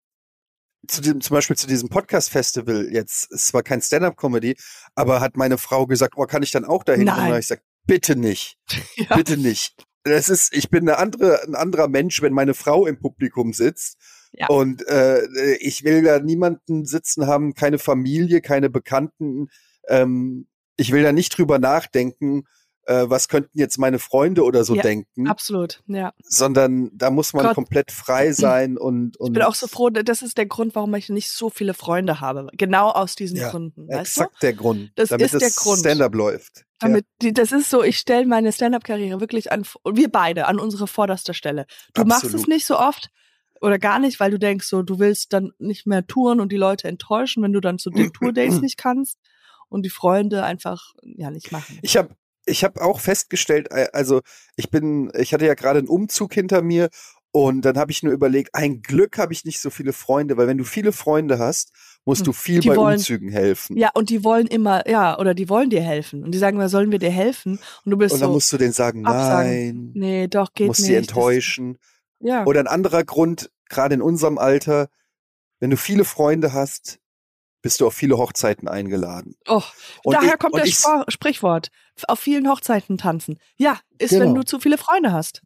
zu dem, zum Beispiel zu diesem Podcast-Festival jetzt, es war kein Stand-up-Comedy, aber hat meine Frau gesagt, oh, kann ich dann auch dahin? Und dann Nein. habe ich gesagt, bitte nicht, ja. bitte nicht. Das ist, ich bin eine andere, ein anderer Mensch, wenn meine Frau im Publikum sitzt. Ja. Und äh, ich will da niemanden sitzen haben, keine Familie, keine Bekannten. Ähm, ich will da nicht drüber nachdenken, äh, was könnten jetzt meine Freunde oder so Ja, denken, Absolut, ja. sondern da muss man Gott. komplett frei sein und, und Ich bin auch so froh, das ist der Grund, warum ich nicht so viele Freunde habe. Genau aus diesen Ja, Gründen, weißt du? Exakt der Grund, Das damit ist der Grund. Stand-up läuft. Damit, die, das ist so, ich stelle meine Stand-up-Karriere wirklich an, wir beide, an unsere vorderster Stelle. Du machst es Absolut. nicht so oft oder gar nicht, weil du denkst so, du willst dann nicht mehr touren und die Leute enttäuschen, wenn du dann zu den Tour-Dates nicht kannst und die Freunde einfach, ja, nicht machen. Ich habe ich hab auch festgestellt, äh, also ich bin, ich hatte ja gerade einen Umzug hinter mir und dann habe ich nur überlegt, ein Glück habe ich nicht so viele Freunde, weil wenn du viele Freunde hast, musst du viel Hm. Die bei wollen- Umzügen helfen. Ja, und die wollen immer, ja, oder die wollen dir helfen. Und die sagen mal, sollen wir dir helfen? Und du bist und dann so, musst du denen sagen, absagen. nein, nee, doch, geht musst nicht. sie Das- enttäuschen. Ja. Oder ein anderer Grund, gerade in unserem Alter, wenn du viele Freunde hast, bist du auf viele Hochzeiten eingeladen. Oh, Und daher ich- kommt das ich- Spr Sprichwort. Auf vielen Hochzeiten tanzen. Ja, ist, Genau. wenn du zu viele Freunde hast.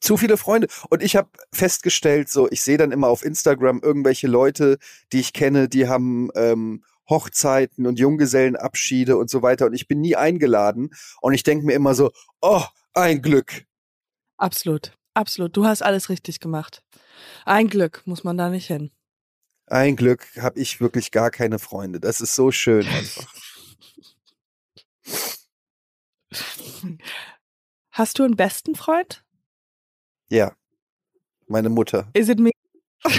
zu viele Freunde. Und ich habe festgestellt, so, ich sehe dann immer auf Instagram irgendwelche Leute, die ich kenne, die haben ähm, Hochzeiten und Junggesellenabschiede und so weiter. Und ich bin nie eingeladen. Und ich denke mir immer so, oh, ein Glück. Absolut. Absolut. Du hast alles richtig gemacht. Ein Glück muss man da nicht hin. Ein Glück habe ich wirklich gar keine Freunde. Das ist so schön einfach. Hast du einen besten Freund? Ja. Meine Mutter. Is it me?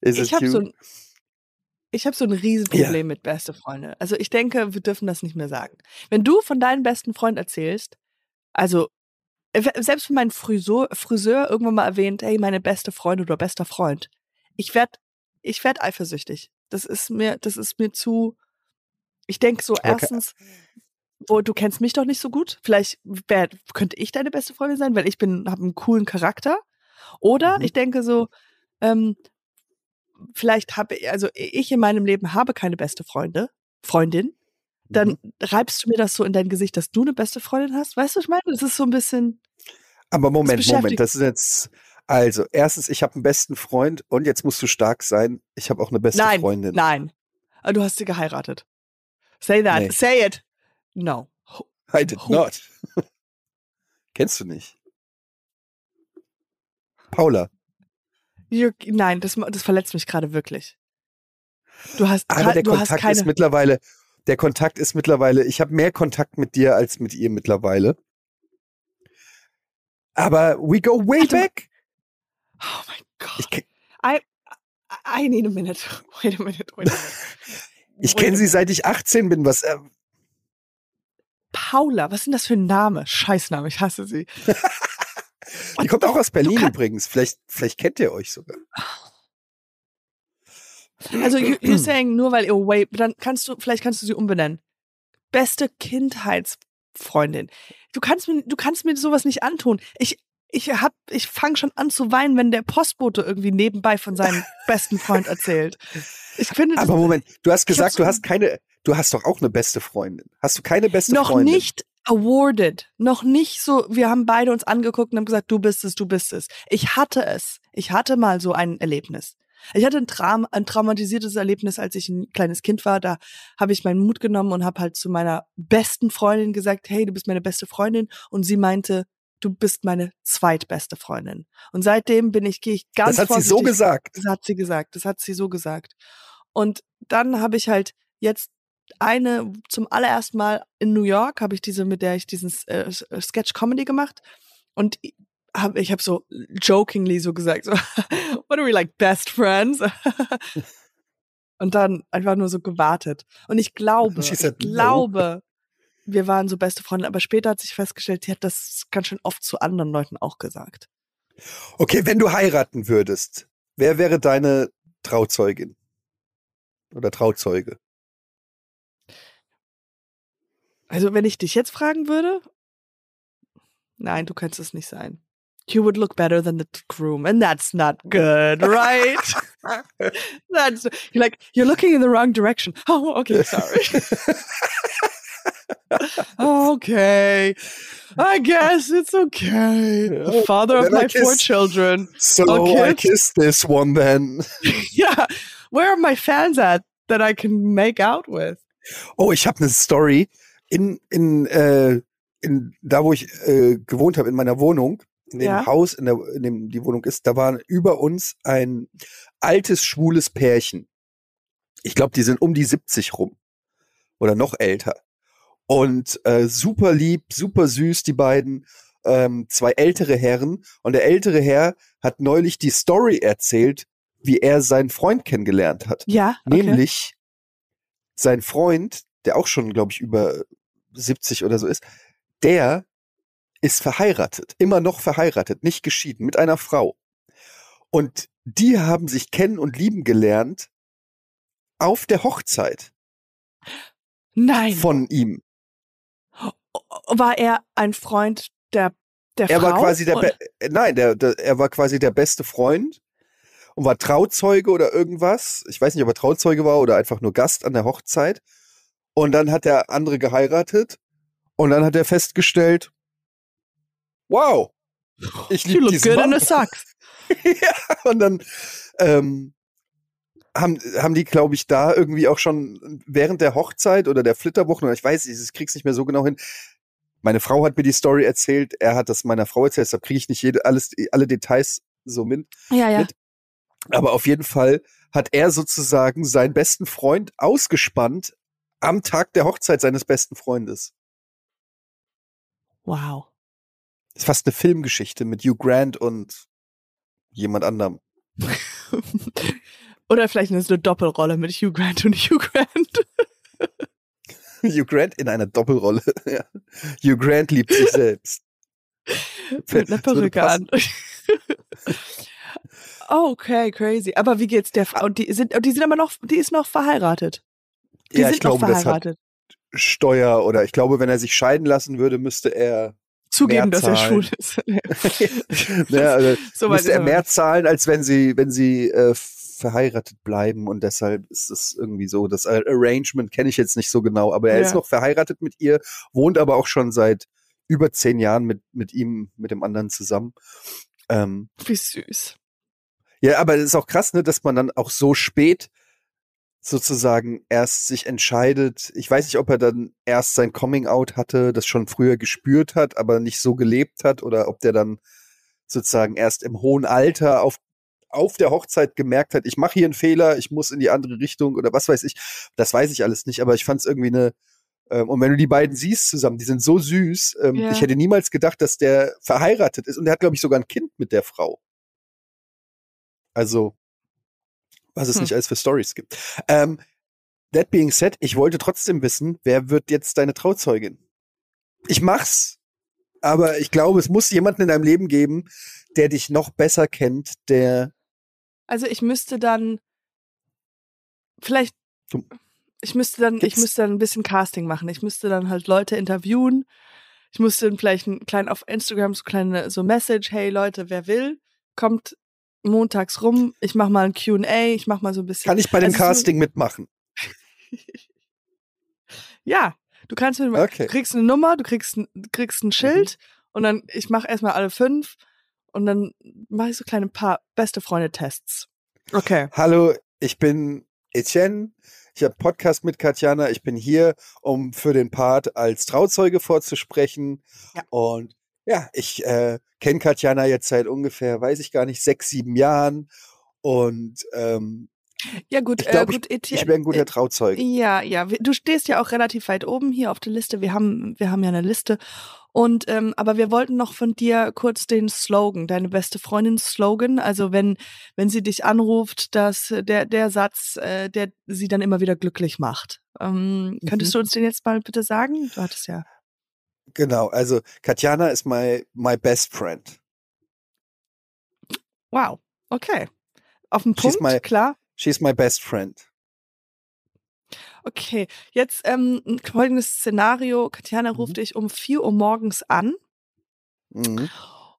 Is ich habe so ein ich habe so ein Riesenproblem mit beste Freunde. Also ich denke, wir dürfen das nicht mehr sagen. Wenn du von deinem besten Freund erzählst, also selbst wenn mein Friseur, Friseur irgendwann mal erwähnt, hey, meine beste Freundin oder bester Freund, ich werd, ich werd eifersüchtig. Das ist mir, das ist mir zu. Ich denke so, erstens, wo du kennst mich doch nicht so gut. Vielleicht wär, könnte ich deine beste Freundin sein, weil ich bin, habe einen coolen Charakter. Oder Mhm. ich denke so, ähm, vielleicht habe also ich in meinem Leben habe keine beste Freunde, Freundin. Dann Mhm. reibst du mir das so in dein Gesicht, dass du eine beste Freundin hast. Weißt du, was ich meine? Das ist so ein bisschen. Aber Moment, beschäftigt- Moment, das ist jetzt. Also, erstens, ich habe einen besten Freund und jetzt musst du stark sein. Ich habe auch eine beste nein, Freundin. nein. Aber Du hast sie geheiratet. Say that. Nee. Say it. No. I did Who- not. Kennst du nicht? Paula. You're, nein, das, das verletzt mich gerade wirklich. Du hast, Aber der du Kontakt keine. ist mittlerweile, der Kontakt ist mittlerweile, ich habe mehr Kontakt mit dir als mit ihr mittlerweile. Aber we go way back. oh mein Gott. I, I need a minute. Wait a minute. Wait a minute. ich kenne sie seit ich 18 bin. Was? Äh, Paula, was ist denn das für ein Name? Scheißname, ich hasse sie. die kommt auch aus Berlin übrigens. Vielleicht, vielleicht kennt ihr euch sogar. Also you, you're saying nur weil ihr way, dann kannst du, vielleicht kannst du sie umbenennen. Beste Kindheitsfreundin. Du kannst mir, du kannst mir sowas nicht antun. Ich, ich hab, ich fange schon an zu weinen, wenn der Postbote irgendwie nebenbei von seinem besten Freund erzählt. Ich finde Aber Moment, du hast gesagt, du hast keine, du hast doch auch eine beste Freundin. Hast du keine beste noch Freundin? nicht awarded, noch nicht so. Wir haben beide uns angeguckt und haben gesagt, du bist es, du bist es. Ich hatte es. Ich hatte mal so ein Erlebnis. Ich hatte ein, Traum, ein traumatisiertes Erlebnis, als ich ein kleines Kind war. Da habe ich meinen Mut genommen und habe halt zu meiner besten Freundin gesagt, hey, du bist meine beste Freundin. Und sie meinte, du bist meine zweitbeste Freundin. Und seitdem bin ich, gehe ich ganz Das hat sie so gesagt. Das hat sie gesagt. Das hat sie so gesagt. Und dann habe ich halt jetzt eine zum allerersten Mal in New York habe ich diese, mit der ich diesen äh, Sketch Comedy gemacht und ich habe ich habe so jokingly so gesagt, so, what are we like best friends? und dann einfach nur so gewartet. Und ich glaube, ich no. glaube, wir waren so beste Freunde, aber später hat sich festgestellt, sie hat das ganz schön oft zu anderen Leuten auch gesagt. Okay, wenn du heiraten würdest, wer wäre deine Trauzeugin? Oder Trauzeuge? Also, wenn ich dich jetzt fragen würde, nein, du könntest es nicht sein. You would look better than the groom, and that's not good, right? that's you're like you're looking in the wrong direction. Oh, okay, sorry. okay, I guess it's okay. The father of Then my four children. So Okay. I kiss this one then. yeah, where are my fans at that I can make out with? Oh, ich habe eine Story in in äh, in da wo ich äh, gewohnt habe in meiner Wohnung, in dem Ja. Haus, in, der, in dem die Wohnung ist, da war über uns ein altes schwules Pärchen. Ich glaube, die sind um die 70 rum oder noch älter. Und äh, super lieb, super süß, die beiden. Ähm, zwei ältere Herren. Und der ältere Herr hat neulich die Story erzählt, wie er seinen Freund kennengelernt hat. Ja, okay. Nämlich sein Freund, der auch schon, glaube ich, über 70 oder so ist, der ist verheiratet, immer noch verheiratet, nicht geschieden, mit einer Frau. Und die haben sich kennen und lieben gelernt auf der Hochzeit Nein. von ihm. war er ein Freund der, der Er Frau? war quasi der, Be nein, der, der, er war quasi der beste Freund und war Trauzeuge oder irgendwas. Ich weiß nicht, ob er Trauzeuge war oder einfach nur Gast an der Hochzeit. Und dann hat der andere geheiratet und dann hat er festgestellt, wow, ich liebe look diesen good in Mann. a socks. ja, und dann ähm, haben, haben die, glaube ich, da irgendwie auch schon während der Hochzeit oder der Flitterwochen, oder ich weiß ich krieg's nicht mehr so genau hin. Meine Frau hat mir die Story erzählt, er hat das meiner Frau erzählt, deshalb kriege ich nicht jede, alles, alle Details so mit. Ja, ja. Mit- Aber auf jeden Fall hat er sozusagen seinen besten Freund ausgespannt am Tag der Hochzeit seines besten Freundes. Wow. Das ist fast eine Filmgeschichte mit Hugh Grant und jemand anderem. Oder vielleicht ist es eine Doppelrolle mit Hugh Grant und Hugh Grant. Hugh Grant in einer Doppelrolle. Ja. Hugh Grant liebt sich selbst. mit einer Perücke an. okay, crazy. Aber wie geht's der Frau? Und die sind, die sind aber noch, die ist noch verheiratet. Die ja, sind ich glaube, noch das hat verheiratet. Steuer oder ich glaube, wenn er sich scheiden lassen würde, müsste er Zugeben, dass er schwul ist. ne, also So müsste ist er mehr zahlen, als wenn sie, wenn sie äh, verheiratet bleiben und deshalb ist es irgendwie so. Das Arrangement kenne ich jetzt nicht so genau, aber er Ja. ist noch verheiratet mit ihr, wohnt aber auch schon seit über zehn Jahren mit, mit ihm, mit dem anderen zusammen. Ähm, Wie süß. ja, aber es ist auch krass, ne, dass man dann auch so spät sozusagen erst sich entscheidet. Ich weiß nicht, ob er dann erst sein Coming Out hatte, das schon früher gespürt hat, aber nicht so gelebt hat, oder ob der dann sozusagen erst im hohen Alter auf auf der Hochzeit gemerkt hat, ich mache hier einen Fehler, ich muss in die andere Richtung oder was weiß ich. Das weiß ich alles nicht, aber ich fand es irgendwie eine ähm, und wenn du die beiden siehst zusammen, die sind so süß. Ähm, Ja. Ich hätte niemals gedacht, dass der verheiratet ist und der hat glaube ich sogar ein Kind mit der Frau. Also was es Hm. nicht alles für Stories gibt. Ähm, that being said, ich wollte trotzdem wissen, wer wird jetzt deine Trauzeugin? Ich mach's, aber ich glaube, es muss jemanden in deinem Leben geben, der dich noch besser kennt, der Also ich müsste dann vielleicht ich müsste dann ich Gibt's- müsste dann ein bisschen Casting machen. Ich müsste dann halt Leute interviewen. Ich müsste dann vielleicht einen kleinen auf Instagram so kleine so Message, hey Leute, wer will, kommt montags rum. Ich mach mal ein Q&A, ich mach mal so ein bisschen kann ich bei dem Also Casting mitmachen. Ja, du kannst mir Okay. du kriegst eine Nummer, du kriegst ein, du kriegst ein Schild und dann ich mache erstmal alle fünf und dann mache ich so kleine paar beste Freunde Tests. Okay. Hallo, ich bin Etienne. Ich habe Podcast mit Katjana. Ich bin hier, um für den Part als Trauzeuge vorzusprechen. Ja. Und ja, ich äh, kenne Katjana jetzt seit ungefähr, weiß ich gar nicht, sechs, sieben Jahren. Und ähm, Ja gut, Ich glaub, äh, gut Etienne, ich wäre ein guter Trauzeuge. Ja, ja, wir- du stehst ja auch relativ weit oben hier auf der Liste. Wir haben, wir haben ja eine Liste. Und ähm, aber wir wollten noch von dir kurz den Slogan, deine beste Freundin Slogan. Also wenn wenn sie dich anruft, dass äh, der der Satz, äh, der sie dann immer wieder glücklich macht. Ähm, könntest Mhm. du uns den jetzt mal bitte sagen? Du hattest ja. Genau, also Katjana ist my, my best friend. Wow. Okay. Auf den She's Punkt, my- klar. She's my best friend. Okay. Jetzt ähm, folgendes Szenario. Katjana ruft Mhm. dich um 4 Uhr morgens an. Mhm.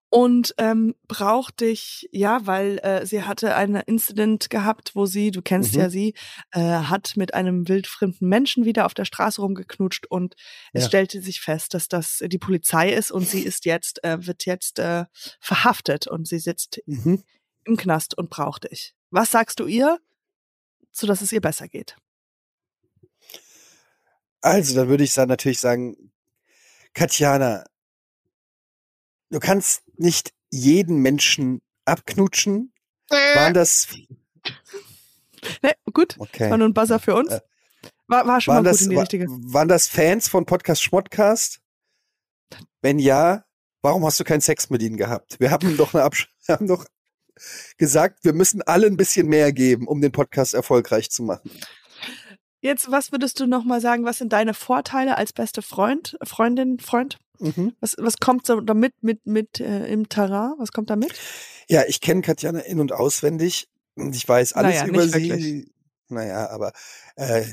Und ähm, braucht dich, ja, weil äh, sie hatte einen Incident gehabt, wo sie, du kennst Mhm. ja sie, äh, hat mit einem wildfremden Menschen wieder auf der Straße rumgeknutscht und es Ja. stellte sich fest, dass das die Polizei ist und sie ist jetzt, äh, wird jetzt äh, verhaftet und sie sitzt Mhm. im Knast und braucht dich. Was sagst du ihr, so dass es ihr besser geht? Also, dann würde ich dann natürlich sagen, Katjana, du kannst nicht jeden Menschen abknutschen. Waren das, Ne, gut, okay. war nur ein Buzzer für uns. Äh, War, war schon Waren mal gut das, in die richtige. waren das Fans von Podcast Schmottcast? Wenn ja, warum hast du keinen Sex mit ihnen gehabt? Wir haben doch eine Absch wir haben doch gesagt, wir müssen alle ein bisschen mehr geben, um den Podcast erfolgreich zu machen. Jetzt, was würdest du noch mal sagen? Was sind deine Vorteile als beste Freund, Freundin, Freund? Mhm. Was, was kommt so damit mit, mit äh, im Terrain? Was kommt damit? Ja, ich kenne Katjana in- und auswendig und ich weiß alles Naja, über sie. wirklich. Naja, aber äh,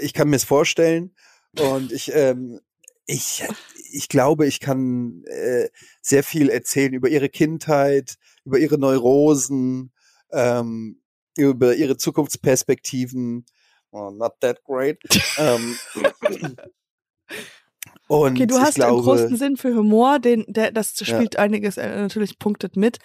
ich kann mir es vorstellen und ich, ähm, ich, ich glaube, ich kann äh, sehr viel erzählen über ihre Kindheit, über ihre Neurosen, ähm, über ihre Zukunftsperspektiven. Oh, not that great. ähm, und Okay, du hast glaube, einen großen Sinn für Humor, den, der, das Ja. spielt einiges äh, natürlich punktet mit.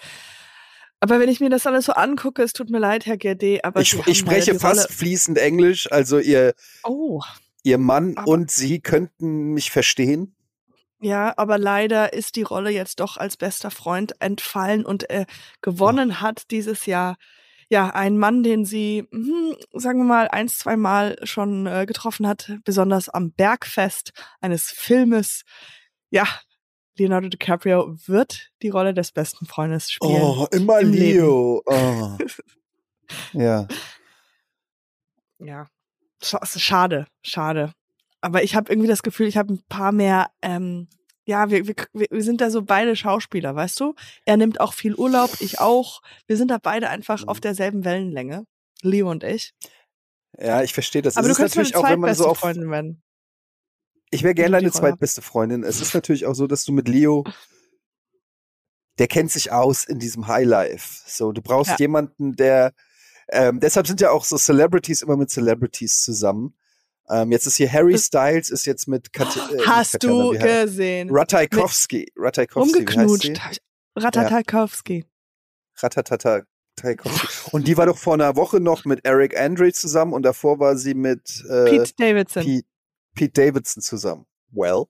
Aber wenn ich mir das alles so angucke, es tut mir leid, Herr GD, aber ich, ich spreche fast Rolle, fließend Englisch, also ihr, Oh, ihr Mann und sie könnten mich verstehen. ja, aber leider ist die Rolle jetzt doch als bester Freund entfallen und äh, gewonnen hat dieses Jahr ja ein Mann, den sie, hm, sagen wir mal, eins, zwei Mal schon äh, getroffen hat, besonders am Bergfest eines Filmes. Ja, Leonardo DiCaprio wird die Rolle des besten Freundes spielen. Oh, immer im. Leo. Oh. Ja. Ja. Schade, schade. Aber ich habe irgendwie das Gefühl, ich habe ein paar mehr, ähm, ja, wir, wir, wir sind da so beide Schauspieler, weißt du? Er nimmt auch viel Urlaub, ich auch. Wir sind da beide einfach mhm. auf derselben Wellenlänge. Leo und ich. Ja, ich verstehe das. Aber es du kannst natürlich auch, wenn man so auf. Freundin werden. Ich wäre gerne deine zweitbeste Freundin. Es ist natürlich auch so, dass du mit Leo, der kennt sich aus in diesem Highlife. So, du brauchst ja. jemanden, der, ähm, deshalb sind ja auch so Celebrities immer mit Celebrities zusammen. Ähm, jetzt ist hier Harry Styles, ist jetzt mit Kat äh, Hast Katjana, du gesehen? Ratajkowski. Ratajkowski. Umgeknutscht. Ratatakowski. Ratatata. Und die war doch vor einer Woche noch mit Eric Andre zusammen und davor war sie mit äh, Pete Davidson. Pete, Pete Davidson zusammen. Well.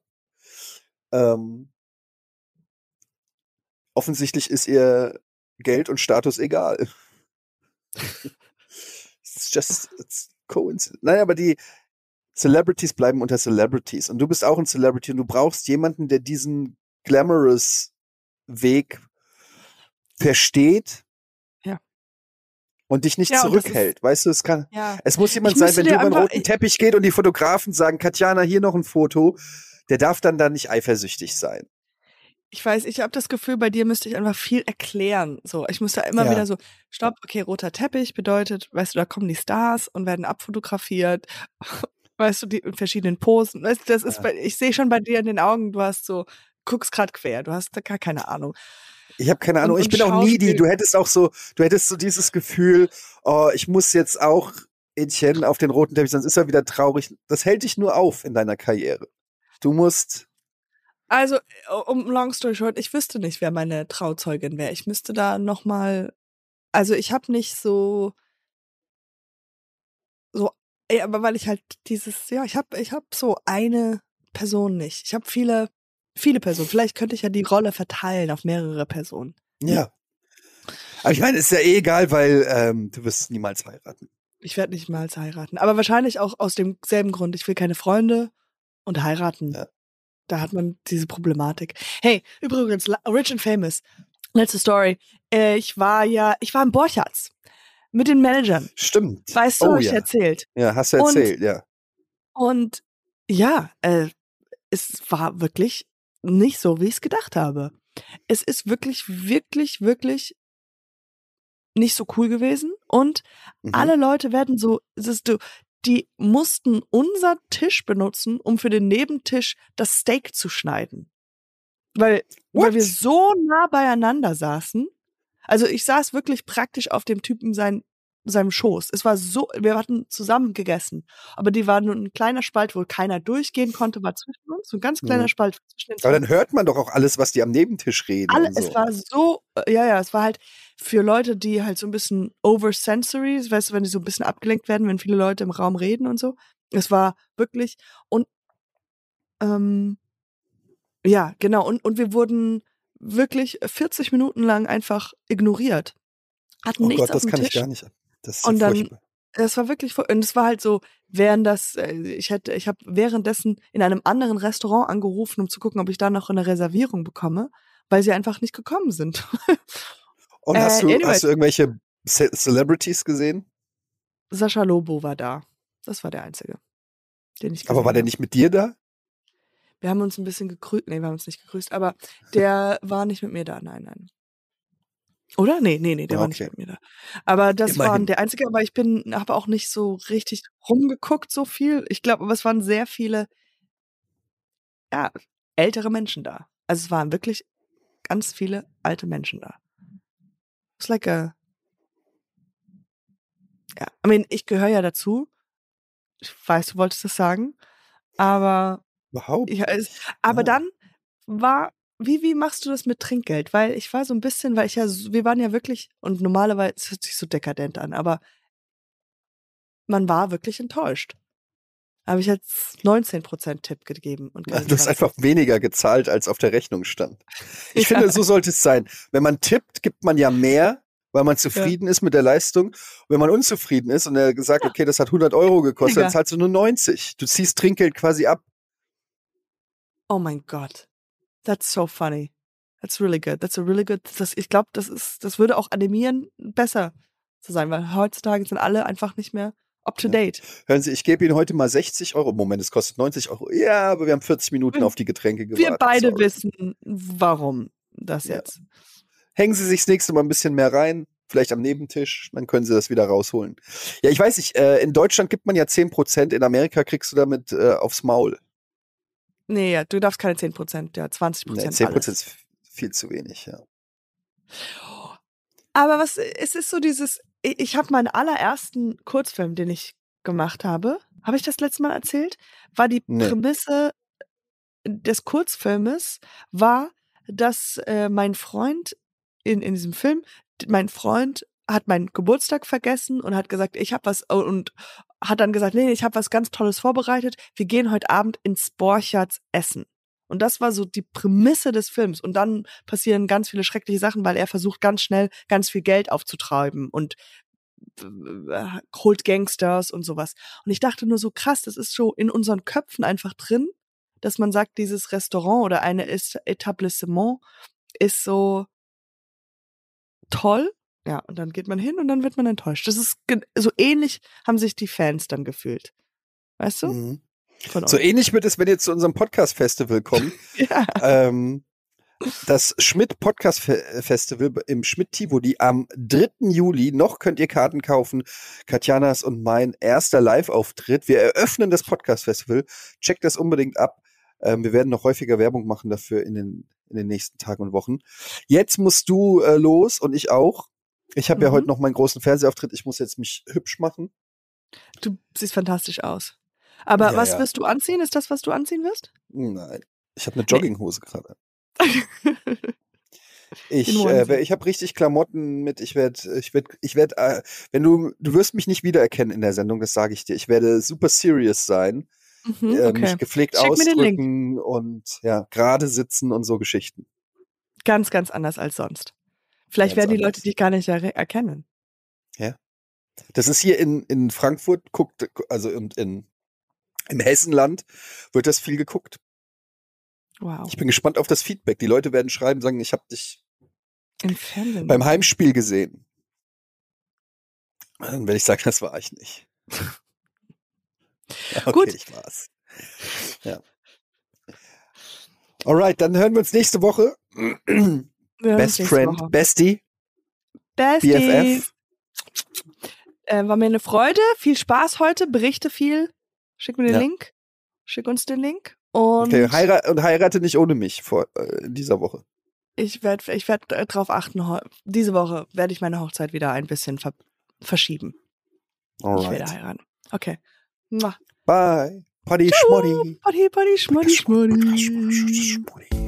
Ähm, offensichtlich ist ihr Geld und Status egal. it's just it's coincidence. Nein, aber die Celebrities bleiben unter Celebrities und du bist auch ein Celebrity und du brauchst jemanden, der diesen glamorous Weg versteht und dich nicht ja, zurückhält. Ist, weißt du, es kann, ja. es muss jemand sein, wenn du über den roten Teppich geht und die Fotografen sagen, Katjana, hier noch ein Foto, der darf dann da nicht eifersüchtig sein. Ich weiß, ich habe das Gefühl, bei dir müsste ich einfach viel erklären. So, ich muss da immer ja. wieder so, stopp, okay, roter Teppich bedeutet, weißt du, da kommen die Stars und werden abfotografiert. Weißt du, die in verschiedenen Posen. Weißt du, das ist, bei, ich sehe schon bei dir in den Augen, du hast so, guckst grad quer, du hast da gar keine Ahnung. Ich habe keine Ahnung. Und, ich bin auch needy. Du hättest auch so, du hättest so dieses Gefühl, oh, ich muss jetzt auch Etienne auf den roten Teppich, sonst ist er wieder traurig. Das hält dich nur auf in deiner Karriere. Du musst. Also, um long story short, ich wüsste nicht, wer meine Trauzeugin wäre. Ich müsste da noch mal. Also, ich habe nicht so, ey, aber weil ich halt dieses, ja, ich habe, ich habe so eine Person nicht. Ich habe viele Viele Personen. Vielleicht könnte ich ja die Rolle verteilen auf mehrere Personen. Ja. Aber ich meine, ist ja eh egal, weil ähm, du wirst niemals heiraten. Ich werde nicht niemals heiraten. Aber wahrscheinlich auch aus demselben Grund. Ich will keine Freunde und heiraten. Ja. Da hat man diese Problematik. Hey, übrigens, Rich and Famous. Letzte Story. Äh, ich war ja, ich war im Borchards mit den Managern. Stimmt. Weißt du, oh, hab ja. ich erzählt. Ja, hast du erzählt, und, ja. Und ja, äh, es war wirklich nicht so, wie ich es gedacht habe. Es ist wirklich, wirklich, wirklich nicht so cool gewesen. Und mhm. alle Leute werden so, ist, du, die mussten unser Tisch benutzen, um für den Nebentisch das Steak zu schneiden. Weil, weil wir so nah beieinander saßen. Also ich saß wirklich praktisch auf dem Typen sein seinem Schoß. Es war so, wir hatten zusammen gegessen, aber die war nur ein kleiner Spalt, wo keiner durchgehen konnte, war zwischen uns, so ein ganz kleiner mhm. Spalt zwischen den Aber dann hört man doch auch alles, was die am Nebentisch reden. Alle, so. Es war so, äh, ja, ja, es war halt für Leute, die halt so ein bisschen oversensory, weißt du, wenn die so ein bisschen abgelenkt werden, wenn viele Leute im Raum reden und so. Es war wirklich und ähm, ja, genau. Und, und wir wurden wirklich 40 Minuten lang einfach ignoriert. Hatten oh nichts Gott, das kann Tisch. ich gar nicht. Das ist und dann, furchtbar. es war wirklich, und es war halt so, während das, äh, ich hätte, ich habe währenddessen in einem anderen Restaurant angerufen, um zu gucken, ob ich da noch eine Reservierung bekomme, weil sie einfach nicht gekommen sind. Und äh, hast, du, anyway. hast du irgendwelche Ce Celebrities gesehen? Sascha Lobo war da. Das war der einzige, den ich Aber war der nicht mit dir da? Wir haben uns ein bisschen gegrüßt. Nee, wir haben uns nicht gegrüßt, aber der war nicht mit mir da. Nein, nein. Oder? Nee, nee, nee, der okay. war nicht mit mir da. Aber das Immerhin. war der einzige, aber ich bin, habe auch nicht so richtig rumgeguckt, so viel. Ich glaube, aber es waren sehr viele, ja, ältere Menschen da. Also es waren wirklich ganz viele alte Menschen da. It's like a, ja, I mean, ich gehöre ja dazu. Ich weiß, du wolltest das sagen. Aber, Überhaupt? Ja, es, aber ja. dann war wie, wie machst du das mit Trinkgeld? Weil ich war so ein bisschen, weil ich ja, wir waren ja wirklich, und normalerweise, es hört sich so dekadent an, aber man war wirklich enttäuscht. Habe ich jetzt 19% Tipp gegeben. Und du hast einfach weniger gezahlt, als auf der Rechnung stand. Ich ja. finde, so sollte es sein. Wenn man tippt, gibt man ja mehr, weil man zufrieden ja. ist mit der Leistung. Wenn man unzufrieden ist und er gesagt, okay, das hat 100 Euro gekostet, dann zahlst du nur 90. Du ziehst Trinkgeld quasi ab. Oh mein Gott. That's so funny. That's really good. That's a really good. Das, ich glaube, das ist, das würde auch animieren besser zu sein, weil heutzutage sind alle einfach nicht mehr up to date. Hören Sie, ich gebe Ihnen heute mal 60 Euro. Moment, es kostet 90 Euro. Ja, aber wir haben 40 Minuten auf die Getränke gewartet. Wir beide Sorry. wissen, warum das Ja. jetzt. Hängen Sie sich das nächste Mal ein bisschen mehr rein, vielleicht am Nebentisch, dann können Sie das wieder rausholen. Ja, ich weiß nicht, äh, in Deutschland gibt man ja 10%, in Amerika kriegst du damit äh, aufs Maul. Nee, ja, du darfst keine 10%, ja, 20%. Nee, 10% alles. ist viel zu wenig, ja. Aber was, es ist so dieses, ich, habe meinen allerersten Kurzfilm, den ich gemacht habe, habe ich das letzte Mal erzählt? War die Nee. Prämisse des Kurzfilmes, war, dass äh, mein Freund in, in diesem Film, mein Freund hat meinen Geburtstag vergessen und hat gesagt, ich habe was oh, und hat dann gesagt, nee, ich habe was ganz Tolles vorbereitet. Wir gehen heute Abend ins Borchards essen. Und das war so die Prämisse des Films. Und dann passieren ganz viele schreckliche Sachen, weil er versucht ganz schnell ganz viel Geld aufzutreiben und äh, holt Gangsters und sowas. Und ich dachte nur so krass, das ist so in unseren Köpfen einfach drin, dass man sagt, dieses Restaurant oder eine Etablissement ist so toll. Ja, und dann geht man hin und dann wird man enttäuscht. Das ist so ähnlich haben sich die Fans dann gefühlt. Weißt du? Mhm. So ähnlich wird es, wenn ihr zu unserem Podcast-Festival kommt. Ja. ähm, das Schmidt Podcast Fe- Festival im Schmidt Tivoli am 3. Juli. Noch könnt ihr Karten kaufen. Katjanas und mein erster Live-Auftritt. Wir eröffnen das Podcast Festival. Checkt das unbedingt ab. Ähm, wir werden noch häufiger Werbung machen dafür in den, in den nächsten Tagen und Wochen. Jetzt musst du äh, los und ich auch. Ich habe ja Mhm. heute noch meinen großen Fernsehauftritt. Ich muss jetzt mich hübsch machen. Du siehst fantastisch aus. Aber Ja, was ja. wirst du anziehen? Ist das, was du anziehen wirst? Nein. Ich habe eine Jogginghose gerade. Ich, äh, ich habe richtig Klamotten mit. Ich werde, ich werde, ich werde, äh, wenn du, du wirst mich nicht wiedererkennen in der Sendung, das sage ich dir. Ich werde super serious sein, Mhm, äh, okay. mich gepflegt Link. ausdrücken und ja, gerade sitzen und so Geschichten. Ganz, ganz anders als sonst. Vielleicht werden die Leute anders. dich gar nicht er erkennen. Das ist hier in, in Frankfurt, guckt, also und in, im Hessenland wird das viel geguckt. Wow. Ich bin gespannt auf das Feedback. Die Leute werden schreiben, sagen, ich habe dich Im Fernsehen. beim Heimspiel gesehen. Dann werde ich sagen, das war ich nicht. Ja, okay, Gut. ich war's. Ja. Alright, dann hören wir uns nächste Woche. Best Friend, Woche. Bestie, Bestie. BFF. Äh, war mir eine Freude. Viel Spaß heute. Berichte viel. Schick mir den Ja. Link. Schick uns den Link. Und Okay, heira und heirate nicht ohne mich vor äh, in dieser Woche. ich werde ich werd äh, drauf achten. Diese Woche werde ich meine Hochzeit wieder ein bisschen ver verschieben. Ich werde Alright. heiraten. Okay. Mua. Bye. Paddy Schmoddy. Party, Schmoddy, Schmoddy. Schmoddy.